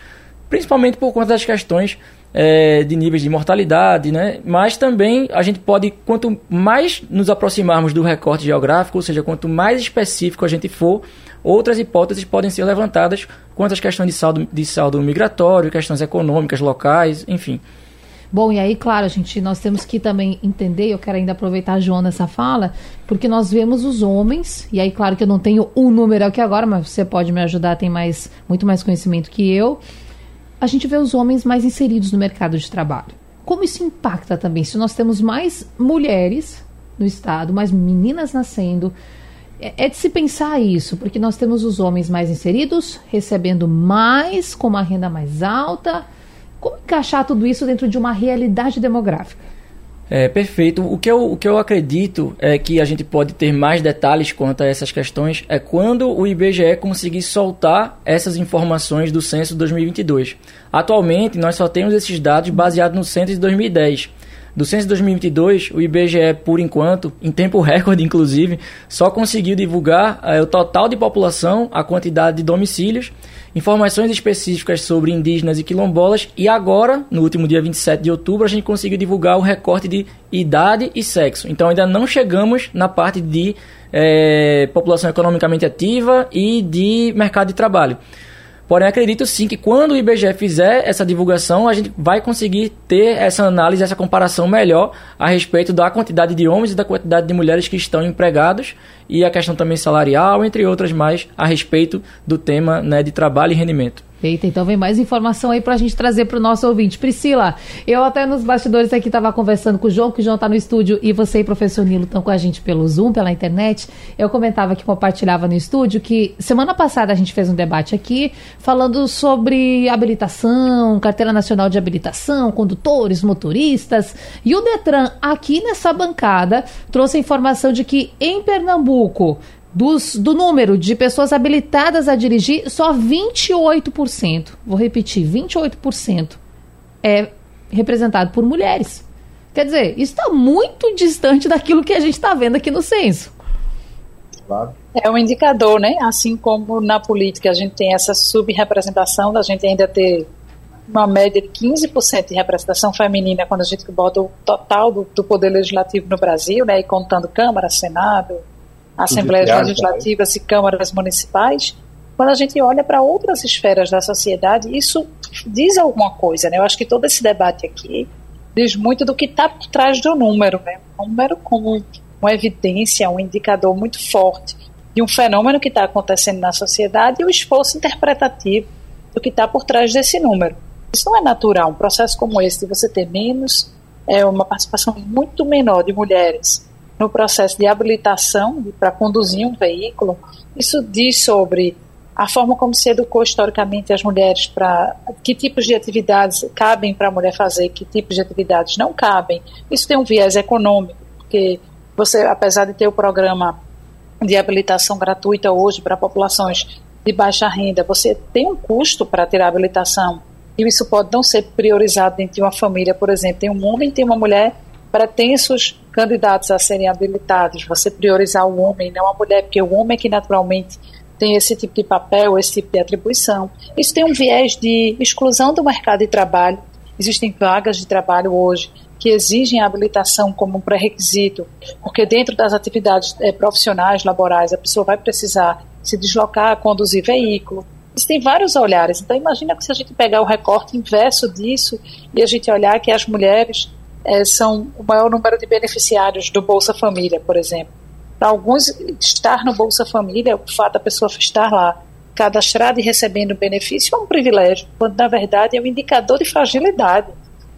principalmente por conta das questões é, de níveis de mortalidade, né? Mas também a gente pode, quanto mais nos aproximarmos do recorte geográfico, ou seja, quanto mais específico a gente for, outras hipóteses podem ser levantadas quanto às questões de saldo, de saldo migratório, questões econômicas locais, enfim. Bom, e aí, claro, gente, nós temos que também entender, eu quero ainda aproveitar a Joana nessa fala, porque nós vemos os homens, e aí, claro que eu não tenho um número aqui agora, mas você pode me ajudar, tem mais, muito mais conhecimento que eu a gente vê os homens mais inseridos no mercado de trabalho. Como isso impacta também? Se nós temos mais mulheres no Estado, mais meninas nascendo, é, é de se pensar isso, porque nós temos os homens mais inseridos, recebendo mais, com uma renda mais alta. Como encaixar tudo isso dentro de uma realidade demográfica? É, perfeito. O que, eu, o que eu acredito é que a gente pode ter mais detalhes quanto a essas questões é quando o IBGE conseguir soltar essas informações do censo 2022. Atualmente, nós só temos esses dados baseados no censo de 2010. Do censo de 2022, o IBGE, por enquanto, em tempo *laughs* recorde inclusive, só conseguiu divulgar é, o total de população, a quantidade de domicílios informações específicas sobre indígenas e quilombolas e agora, no último dia 27 de outubro, a gente conseguiu divulgar o recorte de idade e sexo. Então ainda não chegamos na parte de é, população economicamente ativa e de mercado de trabalho. Porém, acredito sim que quando o IBGE fizer essa divulgação, a gente vai conseguir ter essa análise, essa comparação melhor a respeito da quantidade de homens e da quantidade de mulheres que estão empregados e a questão também salarial, entre outras mais, a respeito do tema né, de trabalho e rendimento. Eita, então vem mais informação aí para a gente trazer para o nosso ouvinte. Priscila, eu até nos bastidores aqui estava conversando com o João, que o João está no estúdio e você e o professor Nilo estão com a gente pelo Zoom, pela internet. Eu comentava que compartilhava no estúdio que semana passada a gente fez um debate aqui falando sobre habilitação, carteira nacional de habilitação, condutores, motoristas. E o Detran, aqui nessa bancada, trouxe a informação de que em Pernambuco dos, do número de pessoas habilitadas a dirigir, só 28%, vou repetir, 28% é representado por mulheres. Quer dizer, isso está muito distante daquilo que a gente está vendo aqui no censo. Claro. É um indicador, né? Assim como na política a gente tem essa subrepresentação da gente ainda ter uma média de 15% de representação feminina quando a gente bota o total do, do poder legislativo no Brasil, né? E contando Câmara, Senado, assembleias legislativas e câmaras municipais, quando a gente olha para outras esferas da sociedade, isso diz alguma coisa, né? Eu acho que todo esse debate aqui diz muito do que está por trás do número, né? Um número como uma evidência, um indicador muito forte de um fenômeno que está acontecendo na sociedade e o esforço interpretativo do que está por trás desse número. Isso não é natural. Um processo como esse, de você ter menos, é uma participação muito menor de mulheres no processo de habilitação para conduzir um veículo, isso diz sobre a forma como se educou historicamente as mulheres para que tipos de atividades cabem para a mulher fazer, que tipos de atividades não cabem. Isso tem um viés econômico, porque você, apesar de ter o programa de habilitação gratuita hoje para populações de baixa renda, você tem um custo para ter a habilitação. E isso pode não ser priorizado dentro de uma família, por exemplo, tem um homem e tem uma mulher pretensos candidatos a serem habilitados, você priorizar o homem, não a mulher, porque o homem é que naturalmente tem esse tipo de papel, esse tipo de atribuição. Isso tem um viés de exclusão do mercado de trabalho. Existem vagas de trabalho hoje que exigem a habilitação como um pré-requisito, porque dentro das atividades é, profissionais, laborais, a pessoa vai precisar se deslocar, conduzir veículo. Existem vários olhares. Então, imagina que se a gente pegar o recorte inverso disso e a gente olhar que as mulheres é, são o maior número de beneficiários do Bolsa Família, por exemplo. Para alguns, estar no Bolsa Família, o fato da pessoa estar lá cadastrada e recebendo benefício é um privilégio, quando na verdade é um indicador de fragilidade,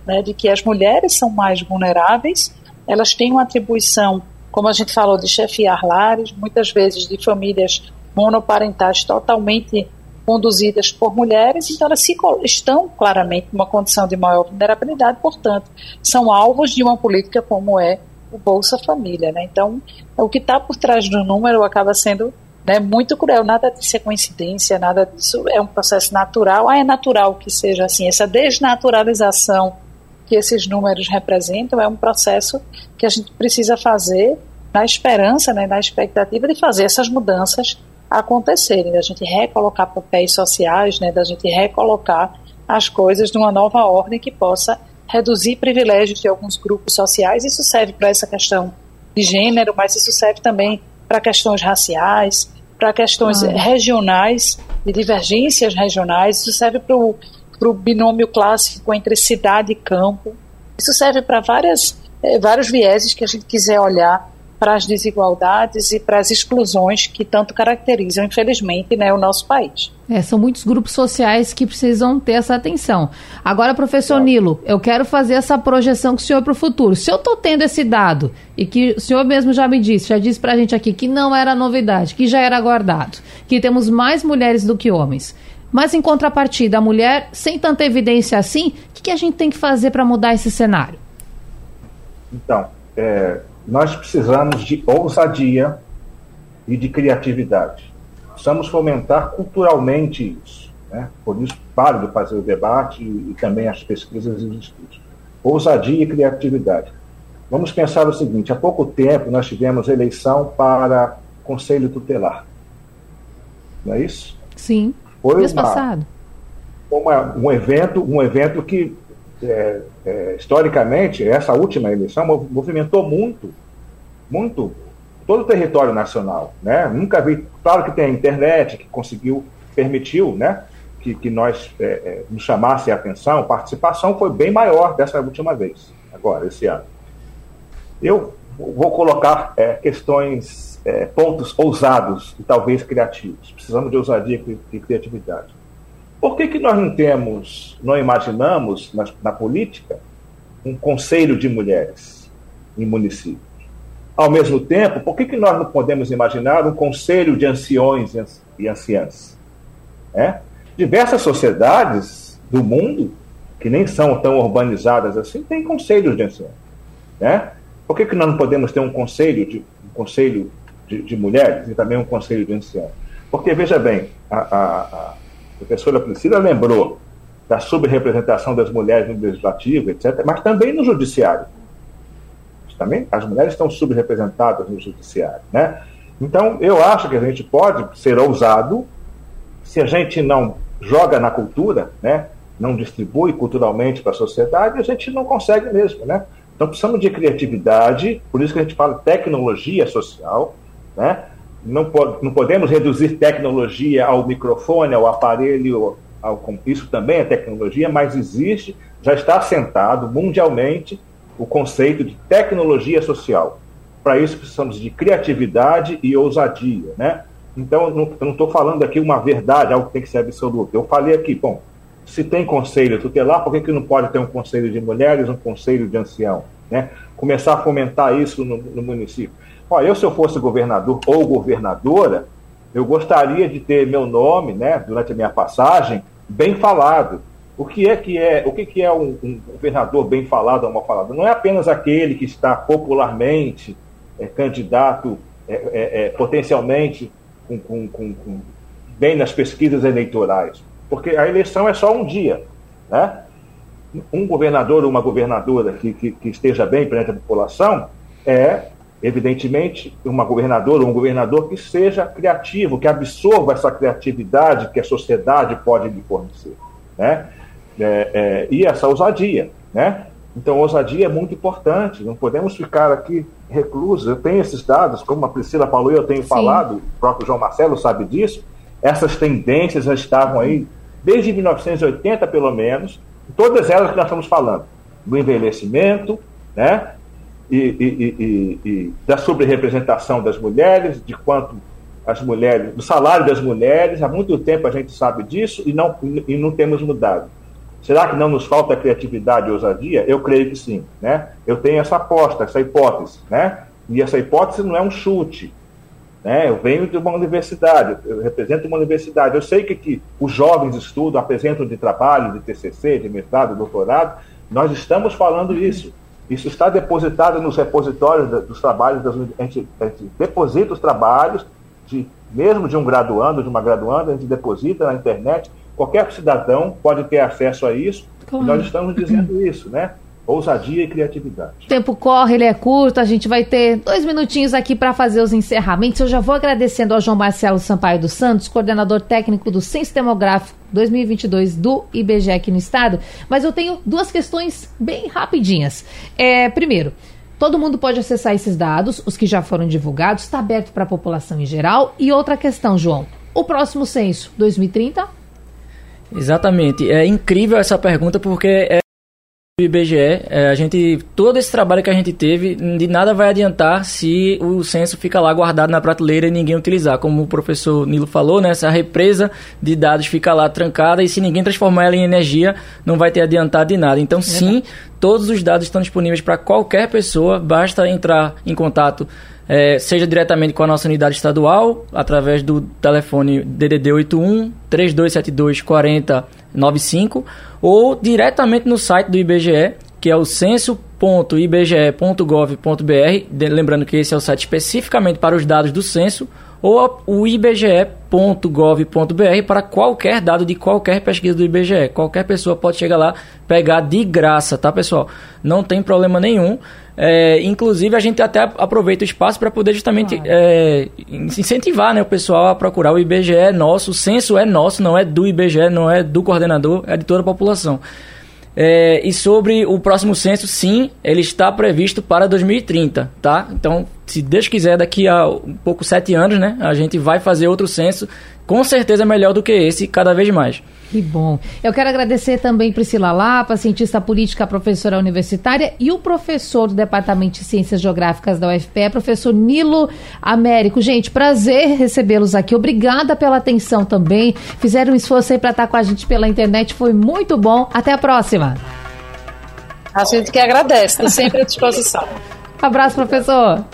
né, de que as mulheres são mais vulneráveis, elas têm uma atribuição, como a gente falou, de chefiar lares, muitas vezes de famílias monoparentais totalmente conduzidas por mulheres, então elas se, estão claramente numa condição de maior vulnerabilidade, portanto, são alvos de uma política como é o Bolsa Família. Né? Então, o que está por trás do número acaba sendo né, muito cruel. Nada disso é coincidência, nada disso é um processo natural. Ah, é natural que seja assim. Essa desnaturalização que esses números representam é um processo que a gente precisa fazer na esperança, né, na expectativa de fazer essas mudanças acontecerem, da gente recolocar papéis sociais, né, da gente recolocar as coisas numa nova ordem que possa reduzir privilégios de alguns grupos sociais. Isso serve para essa questão de gênero, mas isso serve também para questões raciais, para questões ah. regionais, de divergências regionais. Isso serve para o binômio clássico entre cidade e campo. Isso serve para várias, eh, vários vieses que a gente quiser olhar para as desigualdades e para as exclusões que tanto caracterizam, infelizmente, né, o nosso país. É, são muitos grupos sociais que precisam ter essa atenção. Agora, professor. Nilo, eu quero fazer essa projeção com o senhor para o futuro. Se eu estou tendo esse dado, e que o senhor mesmo já me disse, já disse para a gente aqui que não era novidade, que já era aguardado, que temos mais mulheres do que homens. Mas, em contrapartida, a mulher, sem tanta evidência assim, o que, que a gente tem que fazer para mudar esse cenário? Então, é, nós precisamos de ousadia e de criatividade. Precisamos fomentar culturalmente isso. Né? Por isso, válido fazer o debate e, e também as pesquisas e os estudos. Ousadia e criatividade. Vamos pensar o seguinte: há pouco tempo nós tivemos eleição para Conselho Tutelar. Não é isso? Sim. Foi mês uma, passado. Uma, um evento, um evento que é, é, historicamente, essa última eleição movimentou muito, muito todo o território nacional. Né? Nunca vi, claro que tem a internet que conseguiu, permitiu né, que, que nós é, é nos chamasse a atenção, participação foi bem maior dessa última vez, agora, esse ano. Eu vou colocar é, questões, é, pontos ousados e talvez criativos. Precisamos de ousadia e criatividade. Por que, que nós não temos, não imaginamos na, na política, um conselho de mulheres em municípios? Ao mesmo tempo, por que, que nós não podemos imaginar um conselho de anciões e anciãs? É? Diversas sociedades do mundo, que nem são tão urbanizadas assim, têm conselhos de anciãos. Né? Por que, que nós não podemos ter um conselho de, um conselho de, de mulheres e também um conselho de anciãos? Porque, veja bem, a, a, a professora Priscila lembrou da subrepresentação das mulheres no legislativo, etc., mas também no judiciário. Também as mulheres estão subrepresentadas no judiciário. Né? Então, eu acho que a gente pode ser ousado se a gente não joga na cultura, né? não distribui culturalmente para a sociedade, a gente não consegue mesmo. Né? Então, precisamos de criatividade, por isso que a gente fala tecnologia social, né? Não, não podemos reduzir tecnologia ao microfone, ao aparelho, ao, isso também é tecnologia, mas existe, já está assentado mundialmente o conceito de tecnologia social. Para isso precisamos de criatividade e ousadia, né? Então, eu não estou falando aqui uma verdade, algo que tem que ser absoluto. Eu falei aqui, bom, se tem conselho tutelar, por que, que não pode ter um conselho de mulheres, um conselho de ancião? Né? Começar a fomentar isso no, no município. Olha, eu se eu fosse governador ou governadora, eu gostaria de ter meu nome, né, durante a minha passagem, bem falado. O que é que é, o que, que é um, um governador bem falado ou mal falado? Não é apenas aquele que está popularmente é, candidato, é, é, é potencialmente com, com, com, com, bem nas pesquisas eleitorais, porque a eleição é só um dia, né? Um governador ou uma governadora que, que, que esteja bem perante a população é evidentemente, uma governadora ou um governador que seja criativo, que absorva essa criatividade que a sociedade pode lhe fornecer, né? É, é, e essa ousadia, né? Então, ousadia é muito importante, não podemos ficar aqui reclusos. Eu tenho esses dados, como a Priscila falou e eu tenho Sim. falado, o próprio João Marcelo sabe disso, essas tendências já estavam aí desde 1980, pelo menos, todas elas que nós estamos falando, do envelhecimento, né? E, e, e, da sobre-representação das mulheres, de quanto as mulheres, do salário das mulheres, há muito tempo a gente sabe disso e não, e não temos mudado. Será que não nos falta criatividade e ousadia? Eu creio que sim. Né? Eu tenho essa aposta, essa hipótese. Né? E essa hipótese não é um chute. Né? Eu venho de uma universidade, eu represento uma universidade. Eu sei que, que os jovens estudam, apresentam de trabalho, de TCC, de mestrado, doutorado. Nós estamos falando isso. Isso está depositado nos repositórios dos trabalhos, das, a, gente, a gente deposita os trabalhos, de, mesmo de um graduando, de uma graduanda, a gente deposita na internet. Qualquer cidadão pode ter acesso a isso. Claro. E nós estamos dizendo isso, né? Ousadia e criatividade. O tempo corre, ele é curto, a gente vai ter dois minutinhos aqui para fazer os encerramentos. Eu já vou agradecendo ao João Marcelo Sampaio dos Santos, coordenador técnico do Censo Demográfico 2022 do IBGE aqui no estado, mas eu tenho duas questões bem rapidinhas. É, primeiro, Todo mundo pode acessar esses dados, os que já foram divulgados, está aberto para a população em geral. E outra questão, João: o próximo censo, 2030? Exatamente. É incrível essa pergunta porque é IBGE, é, a gente todo esse trabalho que a gente teve, de nada vai adiantar se o censo fica lá guardado na prateleira e ninguém utilizar. Como o professor Nilo falou, né, essa represa de dados fica lá trancada e se ninguém transformar ela em energia, não vai ter adiantado de nada. Então, sim, todos os dados estão disponíveis para qualquer pessoa, basta entrar em contato é, seja diretamente com a nossa unidade estadual, através do telefone DDD 81 3272 4095, ou diretamente no site do IBGE, que é o censo.ibge.gov.br, lembrando que esse é o site especificamente para os dados do censo, ou o ibge.gov.br para qualquer dado de qualquer pesquisa do IBGE. Qualquer pessoa pode chegar lá, pegar de graça, tá, pessoal? Não tem problema nenhum. É, inclusive, a gente até aproveita o espaço para poder justamente é, incentivar né, o pessoal a procurar o IBGE é nosso, o censo é nosso, não é do IBGE, não é do coordenador, é de toda a população. É, e sobre o próximo censo, sim, ele está previsto para 2030, tá? Então, se Deus quiser, daqui a um pouco sete anos, né, a gente vai fazer outro censo com certeza melhor do que esse, cada vez mais. Que bom. Eu quero agradecer também Priscila Lapa, cientista política, professora universitária, e o professor do Departamento de Ciências Geográficas da UFPE, professor Nilo Américo. Gente, prazer recebê-los aqui. Obrigada pela atenção também. Fizeram um esforço aí para estar com a gente pela internet. Foi muito bom. Até a próxima. A gente que agradece, estou sempre à disposição. Abraço, professor.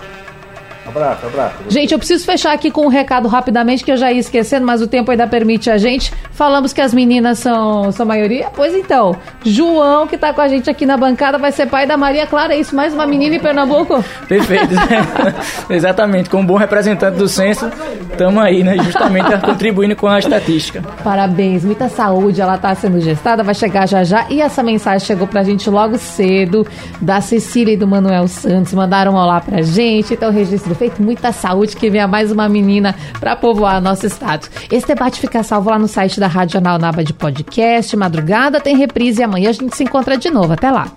Abraço, abraço. Gente, eu preciso fechar aqui com um recado rapidamente que eu já ia esquecendo, mas o tempo ainda permite a gente. Falamos que as meninas são, são maioria? Pois então, João, que está com a gente aqui na bancada, vai ser pai da Maria Clara. É isso? Mais uma menina em Pernambuco? Perfeito. *laughs* Exatamente. Como bom representante do censo, estamos aí, né? Justamente contribuindo com a estatística. Parabéns, muita saúde. Ela está sendo gestada, vai chegar já já. E essa mensagem chegou para a gente logo cedo, da Cecília e do Manuel Santos. Mandaram um olá para a gente. Então, registro feito, muita saúde, que venha mais uma menina para povoar nosso estado. Esse debate fica salvo lá no site da Rádio Jornal Naba de podcast. Madrugada tem reprise e amanhã a gente se encontra de novo. Até lá.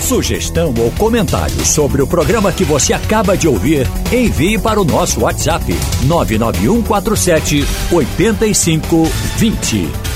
Sugestão ou comentário sobre o programa que você acaba de ouvir, envie para o nosso WhatsApp 99147 8520.